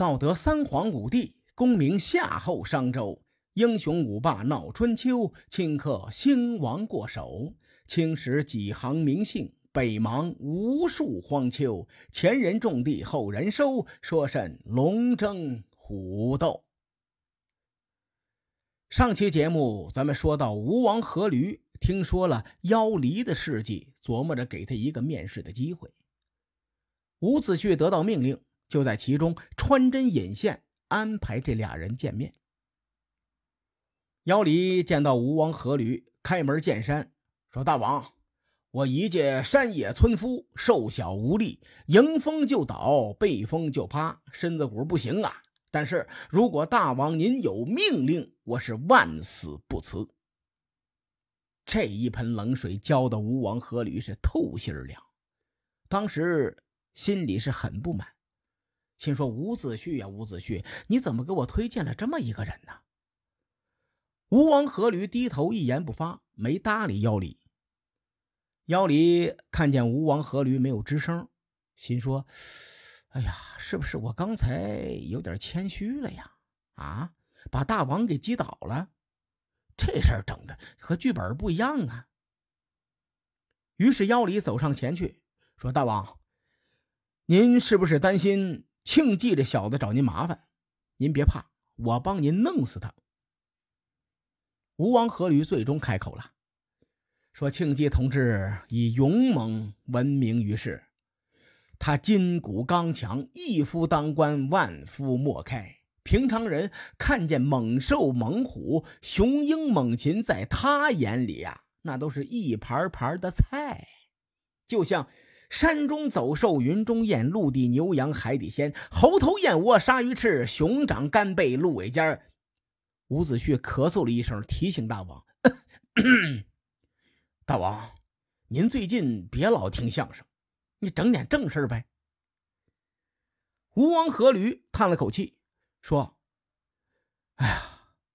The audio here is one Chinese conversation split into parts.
道德三皇五帝，功名夏后商周，英雄五霸闹春秋，顷刻兴亡过手。青史几行名姓，北邙无数荒丘。前人种地，后人收，说甚龙争虎斗？上期节目咱们说到吴王阖闾听说了妖离的事迹，琢磨着给他一个面试的机会。伍子胥得到命令，就在其中穿针引线，安排这俩人见面。妖离见到吴王阖闾，开门见山。说大王，我一介山野村夫，瘦小无力，迎风就倒，背风就趴，身子骨不行啊。但是如果大王您有命令，我是万死不辞。这一盆冷水浇的吴王阖闾是透心凉，当时心里是很不满，心说伍子胥呀，伍子胥，你怎么给我推荐了这么一个人呢？吴王阖闾低头一言不发，没搭理妖离。妖离看见吴王阖闾没有吱声，心说：“哎呀，是不是我刚才有点谦虚了呀？啊，把大王给击倒了，这事儿整的和剧本不一样啊。”于是妖离走上前去说：“大王，您是不是担心庆忌这小子找您麻烦？您别怕，我帮您弄死他。”吴王阖闾最终开口了。说庆忌同志以勇猛闻名于世，他筋骨刚强，一夫当关，万夫莫开。平常人看见猛兽、猛虎、雄鹰、猛禽，在他眼里呀，那都是一盘盘的菜。就像山中走兽、云中雁、陆地牛羊、海底鲜、猴头燕窝、鲨鱼翅、熊掌、干贝、鹿尾尖伍子胥咳嗽了一声，提醒大王。大王，您最近别老听相声，你整点正事呗。吴王阖闾叹了口气，说：“哎呀，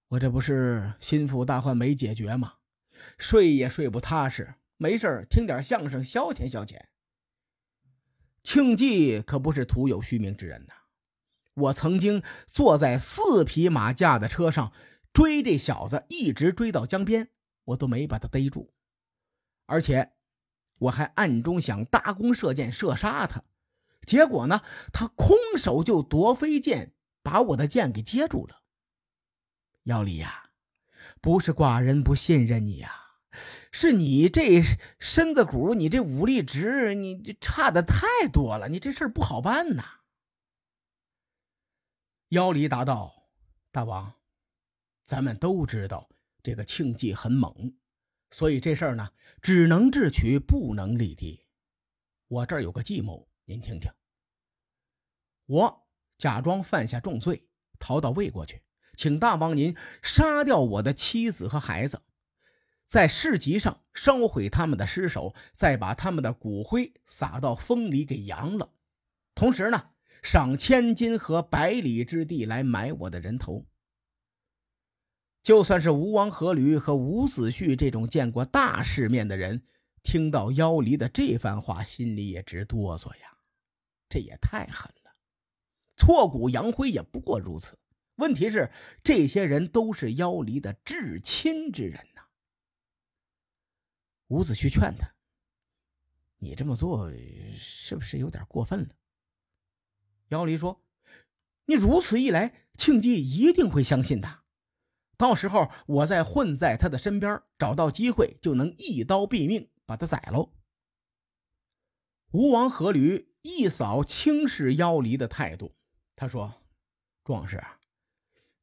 我这不是心腹大患没解决吗？睡也睡不踏实，没事听点相声消遣消遣。庆忌可不是徒有虚名之人呐，我曾经坐在四匹马驾的车上追这小子，一直追到江边，我都没把他逮住。”而且，我还暗中想搭弓射箭射杀他，结果呢，他空手就夺飞剑，把我的剑给接住了。姚离呀，不是寡人不信任你呀，是你这身子骨，你这武力值，你这差的太多了，你这事儿不好办呐。妖离答道：“大王，咱们都知道这个庆忌很猛。”所以这事儿呢，只能智取，不能力敌。我这儿有个计谋，您听听。我假装犯下重罪，逃到魏国去，请大王您杀掉我的妻子和孩子，在市集上烧毁他们的尸首，再把他们的骨灰撒到风里给扬了。同时呢，赏千金和百里之地来买我的人头。就算是吴王阖闾和伍子胥这种见过大世面的人，听到妖离的这番话，心里也直哆嗦呀。这也太狠了，挫骨扬灰也不过如此。问题是，这些人都是妖离的至亲之人。伍子胥劝他：“你这么做是不是有点过分了？”妖离说：“你如此一来，庆忌一定会相信的。”到时候我再混在他的身边，找到机会就能一刀毙命，把他宰喽。吴王阖闾一扫轻视妖离的态度，他说：“壮士，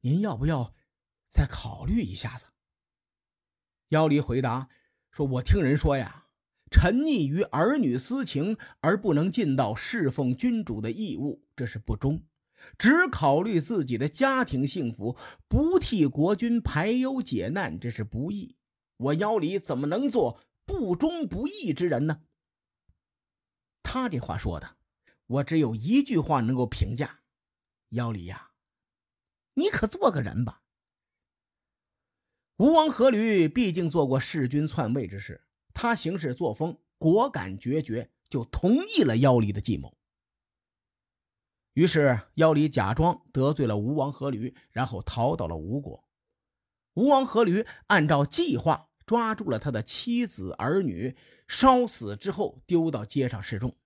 您要不要再考虑一下子？”妖离回答说：“我听人说呀，沉溺于儿女私情而不能尽到侍奉君主的义务，这是不忠。”只考虑自己的家庭幸福，不替国君排忧解难，这是不义。我妖离怎么能做不忠不义之人呢？他这话说的，我只有一句话能够评价：妖离呀，你可做个人吧。吴王阖闾毕竟做过弑君篡位之事，他行事作风果敢决绝，就同意了妖离的计谋。于是妖离假装得罪了吴王阖闾，然后逃到了吴国。吴王阖闾按照计划抓住了他的妻子儿女，烧死之后丢到街上示众。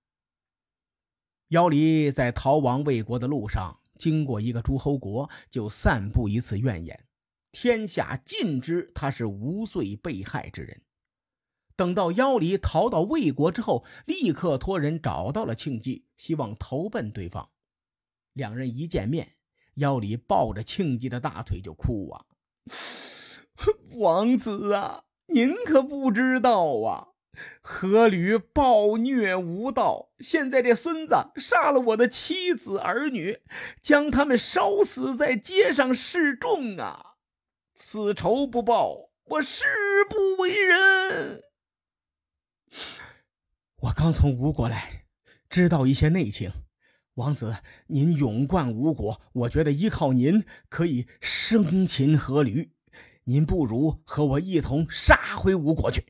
妖离在逃亡魏国的路上，经过一个诸侯国，就散布一次怨言，天下尽知他是无罪被害之人。等到妖离逃到魏国之后，立刻托人找到了庆忌，希望投奔对方。两人一见面，妖离抱着庆忌的大腿就哭啊：“ 王子啊，您可不知道啊！”阖闾暴虐无道，现在这孙子杀了我的妻子儿女，将他们烧死在街上示众啊！此仇不报，我誓不为人。我刚从吴国来，知道一些内情。王子，您勇冠吴国，我觉得依靠您可以生擒阖闾。您不如和我一同杀回吴国去。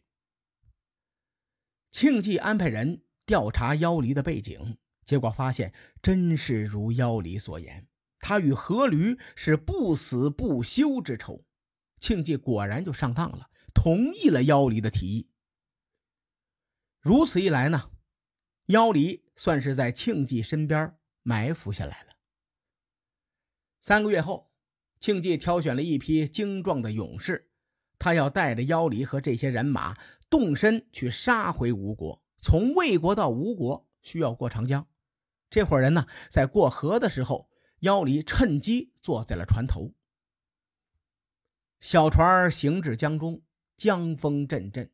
庆忌安排人调查妖离的背景，结果发现真是如妖离所言，他与阖闾是不死不休之仇。庆忌果然就上当了，同意了妖离的提议。如此一来呢，妖离算是在庆忌身边埋伏下来了。三个月后，庆忌挑选了一批精壮的勇士，他要带着妖离和这些人马。动身去杀回吴国，从魏国到吴国需要过长江。这伙人呢，在过河的时候，妖离趁机坐在了船头。小船行至江中，江风阵阵，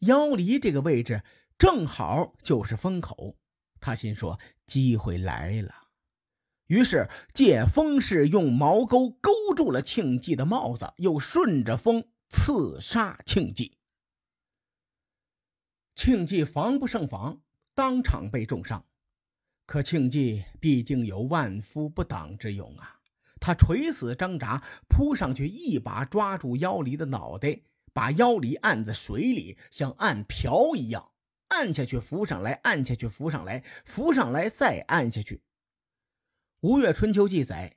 妖离这个位置正好就是风口。他心说机会来了，于是借风势用毛钩勾住了庆忌的帽子，又顺着风刺杀庆忌。庆忌防不胜防，当场被重伤。可庆忌毕竟有万夫不挡之勇啊！他垂死挣扎，扑上去，一把抓住妖离的脑袋，把妖离按在水里，像按瓢一样按下去，浮上来，按下去，浮上来，浮上来，再按下去。《吴越春秋》记载：“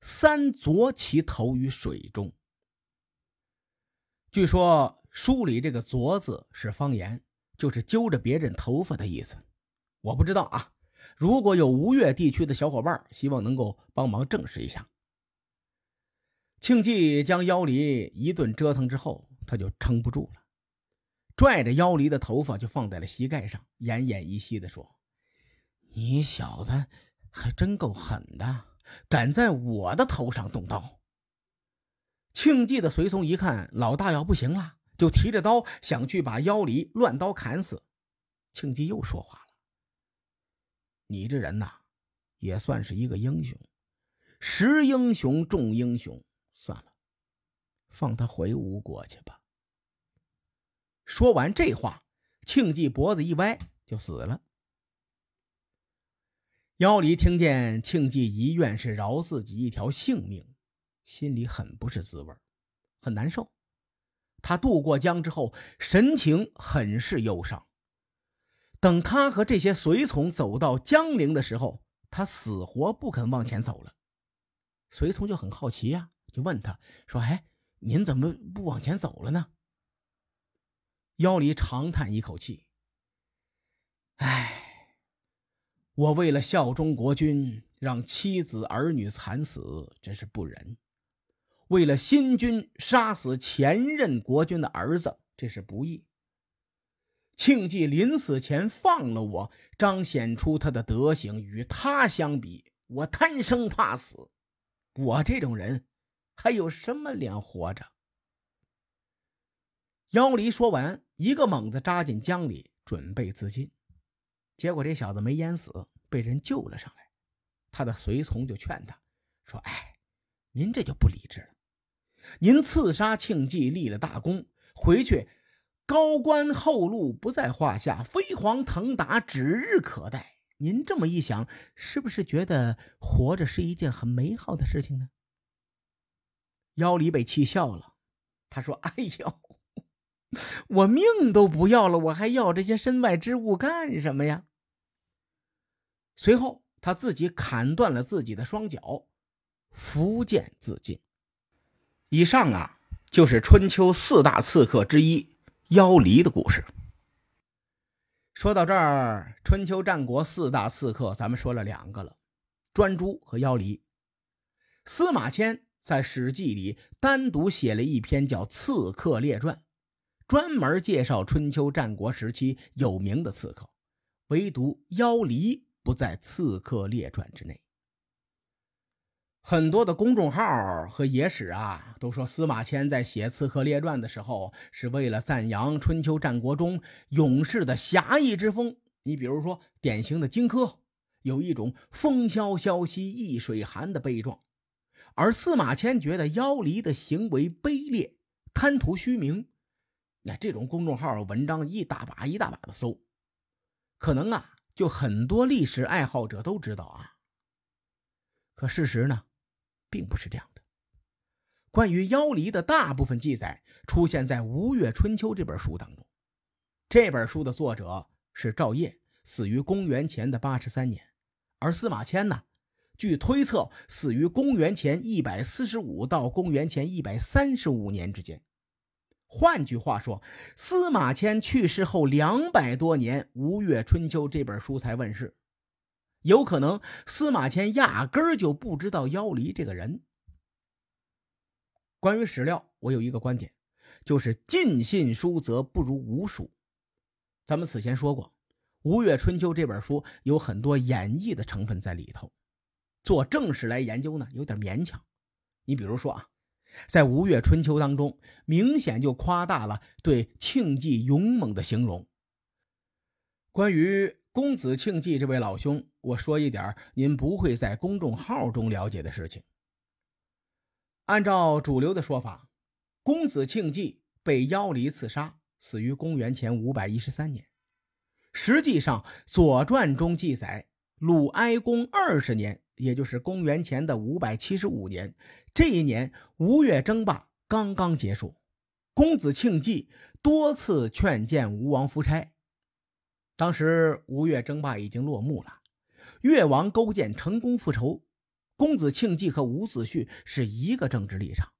三啄其头于水中。”据说书里这个“啄”字是方言。就是揪着别人头发的意思，我不知道啊。如果有吴越地区的小伙伴，希望能够帮忙证实一下。庆忌将妖离一顿折腾之后，他就撑不住了，拽着妖离的头发就放在了膝盖上，奄奄一息的说：“你小子还真够狠的，敢在我的头上动刀。”庆忌的随从一看，老大要不行了。就提着刀想去把妖离乱刀砍死，庆忌又说话了：“你这人呐，也算是一个英雄，识英雄重英雄。放他回吴国去吧。”说完这话，庆忌脖子一歪就死了。妖离听见庆忌遗愿是饶自己一条性命，心里很不是滋味，很难受。他渡过江之后，神情很是忧伤。等他和这些随从走到江陵的时候，他死活不肯往前走了。随从就很好奇呀，就问他说：“哎，您怎么不往前走了呢？”妖离长叹一口气：“唉，我为了效忠国君，让妻子儿女惨死，真是不仁。”为了新君杀死前任国君的儿子，这是不义。庆忌临死前放了我，彰显出他的德行。与他相比，我贪生怕死，我这种人还有什么脸活着？妖离说完，一个猛子扎进江里，准备自尽。结果这小子没淹死，被人救了上来。他的随从就劝他说：“哎，您这就不理智了。”您刺杀庆忌立了大功，回去高官厚禄不在话下，飞黄腾达指日可待。您这么一想，是不是觉得活着是一件很美好的事情呢？妖离被气笑了，他说：“哎呦，我命都不要了，我还要这些身外之物干什么呀？”随后，他自己砍断了自己的双脚，伏剑自尽。以上啊，就是春秋四大刺客之一妖离的故事。说到这儿，春秋战国四大刺客，咱们说了两个了，专诸和妖离。司马迁在《史记》里单独写了一篇叫《刺客列传》，专门介绍春秋战国时期有名的刺客，唯独妖离不在《刺客列传》之内。很多的公众号和野史啊，都说司马迁在写《刺客列传》的时候，是为了赞扬春秋战国中勇士的侠义之风。你比如说，典型的荆轲，有一种风萧萧兮易水寒的悲壮；而司马迁觉得妖离的行为卑劣、贪图虚名。那这种公众号文章一大把一大把的搜，可能啊，就很多历史爱好者都知道啊。可事实呢？并不是这样的。关于妖离的大部分记载出现在《吴越春秋》这本书当中。这本书的作者是赵晔，死于公元前的八十三年，而司马迁呢，据推测死于公元前一百四十五到公元前一百三十五年之间。换句话说，司马迁去世后两百多年，《吴越春秋》这本书才问世。有可能司马迁压根儿就不知道妖离这个人。关于史料，我有一个观点，就是尽信书则不如无书。咱们此前说过，《吴越春秋》这本书有很多演绎的成分在里头，做正史来研究呢有点勉强。你比如说啊，在《吴越春秋》当中，明显就夸大了对庆忌勇猛的形容。关于公子庆忌这位老兄，我说一点您不会在公众号中了解的事情。按照主流的说法，公子庆忌被妖离刺杀，死于公元前五百一十三年。实际上，《左传》中记载，鲁哀公二十年，也就是公元前的五百七十五年，这一年吴越争霸刚刚结束，公子庆忌多次劝谏吴王夫差。当时吴越争霸已经落幕了，越王勾践成功复仇，公子庆忌和伍子胥是一个政治立场。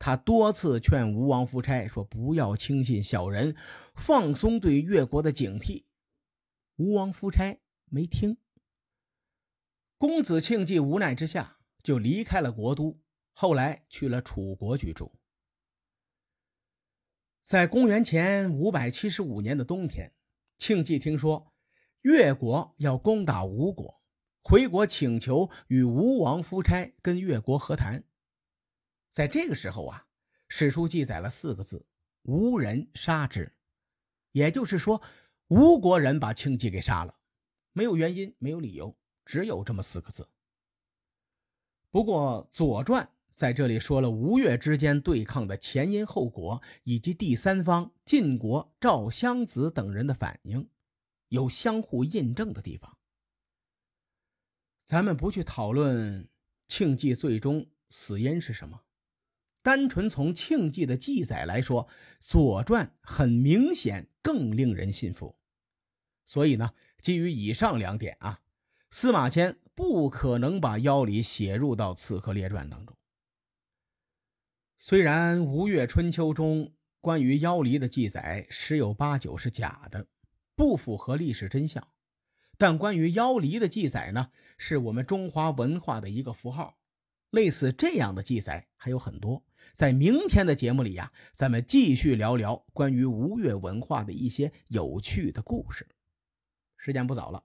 他多次劝吴王夫差说：“不要轻信小人，放松对越国的警惕。”吴王夫差没听。公子庆忌无奈之下就离开了国都，后来去了楚国居住。在公元前五百七十五年的冬天。庆忌听说越国要攻打吴国，回国请求与吴王夫差跟越国和谈。在这个时候啊，史书记载了四个字：“吴人杀之。”也就是说，吴国人把庆忌给杀了，没有原因，没有理由，只有这么四个字。不过，《左传》在这里说了吴越之间对抗的前因后果，以及第三方晋国赵襄子等人的反应，有相互印证的地方。咱们不去讨论庆忌最终死因是什么，单纯从庆忌的记载来说，《左传》很明显更令人信服。所以呢，基于以上两点啊，司马迁不可能把妖礼写入到《刺客列传》当中。虽然《吴越春秋》中关于妖离的记载十有八九是假的，不符合历史真相，但关于妖离的记载呢，是我们中华文化的一个符号。类似这样的记载还有很多。在明天的节目里呀，咱们继续聊聊关于吴越文化的一些有趣的故事。时间不早了，